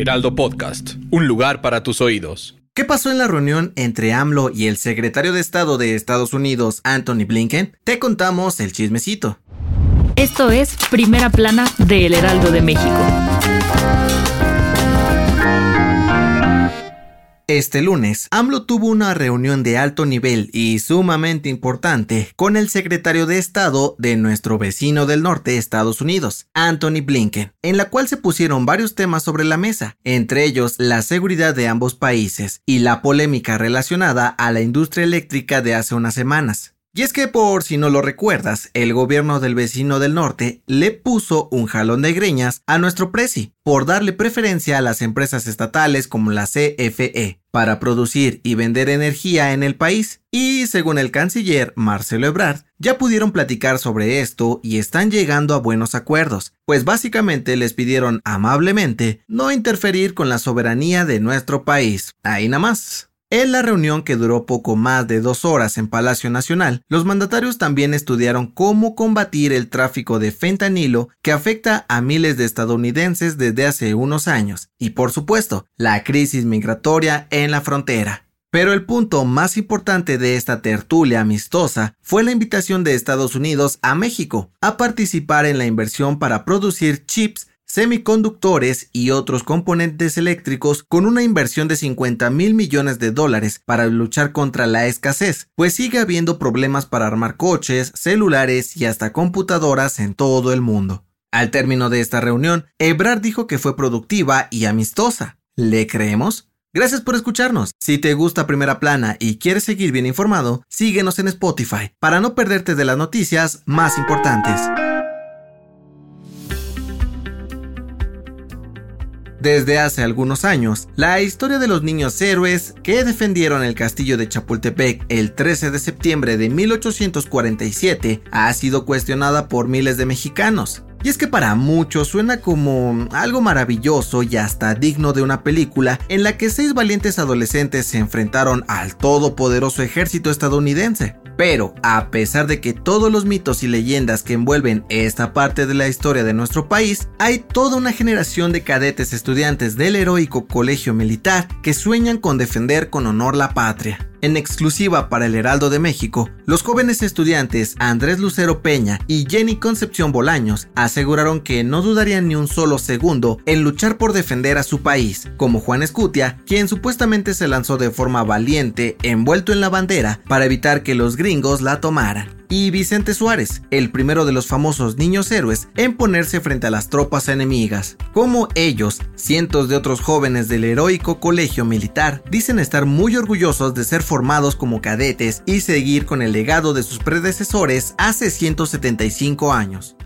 Heraldo Podcast, un lugar para tus oídos. ¿Qué pasó en la reunión entre AMLO y el secretario de Estado de Estados Unidos, Anthony Blinken? Te contamos el chismecito. Esto es Primera Plana de El Heraldo de México. Este lunes, AMLO tuvo una reunión de alto nivel y sumamente importante con el secretario de Estado de nuestro vecino del norte, Estados Unidos, Anthony Blinken, en la cual se pusieron varios temas sobre la mesa, entre ellos la seguridad de ambos países y la polémica relacionada a la industria eléctrica de hace unas semanas. Y es que por si no lo recuerdas, el gobierno del vecino del norte le puso un jalón de greñas a nuestro presi por darle preferencia a las empresas estatales como la CFE para producir y vender energía en el país. Y según el canciller Marcelo Ebrard, ya pudieron platicar sobre esto y están llegando a buenos acuerdos, pues básicamente les pidieron amablemente no interferir con la soberanía de nuestro país. Ahí nada más. En la reunión que duró poco más de dos horas en Palacio Nacional, los mandatarios también estudiaron cómo combatir el tráfico de fentanilo que afecta a miles de estadounidenses desde hace unos años, y por supuesto, la crisis migratoria en la frontera. Pero el punto más importante de esta tertulia amistosa fue la invitación de Estados Unidos a México a participar en la inversión para producir chips semiconductores y otros componentes eléctricos con una inversión de 50 mil millones de dólares para luchar contra la escasez, pues sigue habiendo problemas para armar coches, celulares y hasta computadoras en todo el mundo. Al término de esta reunión, Ebrard dijo que fue productiva y amistosa. ¿Le creemos? Gracias por escucharnos. Si te gusta Primera Plana y quieres seguir bien informado, síguenos en Spotify para no perderte de las noticias más importantes. Desde hace algunos años, la historia de los niños héroes que defendieron el castillo de Chapultepec el 13 de septiembre de 1847 ha sido cuestionada por miles de mexicanos. Y es que para muchos suena como algo maravilloso y hasta digno de una película en la que seis valientes adolescentes se enfrentaron al todopoderoso ejército estadounidense. Pero, a pesar de que todos los mitos y leyendas que envuelven esta parte de la historia de nuestro país, hay toda una generación de cadetes estudiantes del heroico colegio militar que sueñan con defender con honor la patria. En exclusiva para el Heraldo de México, los jóvenes estudiantes Andrés Lucero Peña y Jenny Concepción Bolaños aseguraron que no dudarían ni un solo segundo en luchar por defender a su país, como Juan Escutia, quien supuestamente se lanzó de forma valiente, envuelto en la bandera, para evitar que los gringos la tomaran y Vicente Suárez, el primero de los famosos niños héroes en ponerse frente a las tropas enemigas. Como ellos, cientos de otros jóvenes del heroico colegio militar dicen estar muy orgullosos de ser formados como cadetes y seguir con el legado de sus predecesores hace 175 años.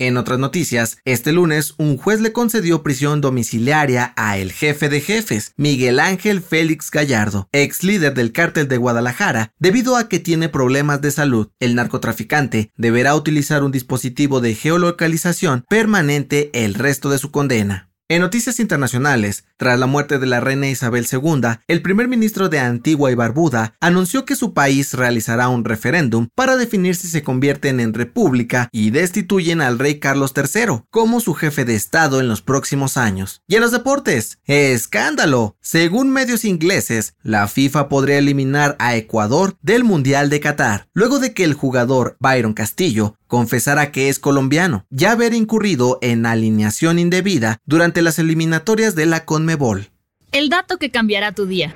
En otras noticias, este lunes un juez le concedió prisión domiciliaria a el jefe de jefes, Miguel Ángel Félix Gallardo, ex líder del cártel de Guadalajara, debido a que tiene problemas de salud. El narcotraficante deberá utilizar un dispositivo de geolocalización permanente el resto de su condena. En noticias internacionales, tras la muerte de la reina Isabel II, el primer ministro de Antigua y Barbuda anunció que su país realizará un referéndum para definir si se convierten en república y destituyen al rey Carlos III como su jefe de Estado en los próximos años. Y en los deportes, escándalo. Según medios ingleses, la FIFA podría eliminar a Ecuador del Mundial de Qatar, luego de que el jugador Byron Castillo confesara que es colombiano, ya haber incurrido en alineación indebida durante las eliminatorias de la Conmebol. El dato que cambiará tu día.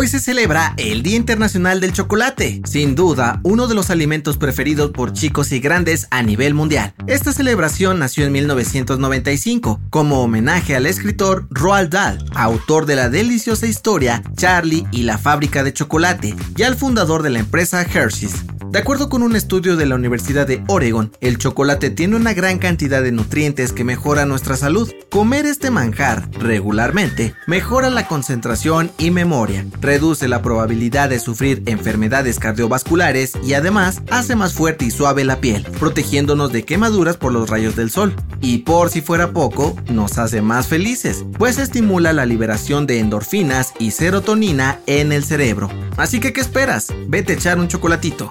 Hoy se celebra el Día Internacional del Chocolate, sin duda uno de los alimentos preferidos por chicos y grandes a nivel mundial. Esta celebración nació en 1995 como homenaje al escritor Roald Dahl, autor de la deliciosa historia Charlie y la fábrica de chocolate, y al fundador de la empresa Hershey's. De acuerdo con un estudio de la Universidad de Oregon, el chocolate tiene una gran cantidad de nutrientes que mejora nuestra salud. Comer este manjar regularmente mejora la concentración y memoria, reduce la probabilidad de sufrir enfermedades cardiovasculares y además hace más fuerte y suave la piel, protegiéndonos de quemaduras por los rayos del sol. Y por si fuera poco, nos hace más felices, pues estimula la liberación de endorfinas y serotonina en el cerebro. Así que, ¿qué esperas? Vete a echar un chocolatito.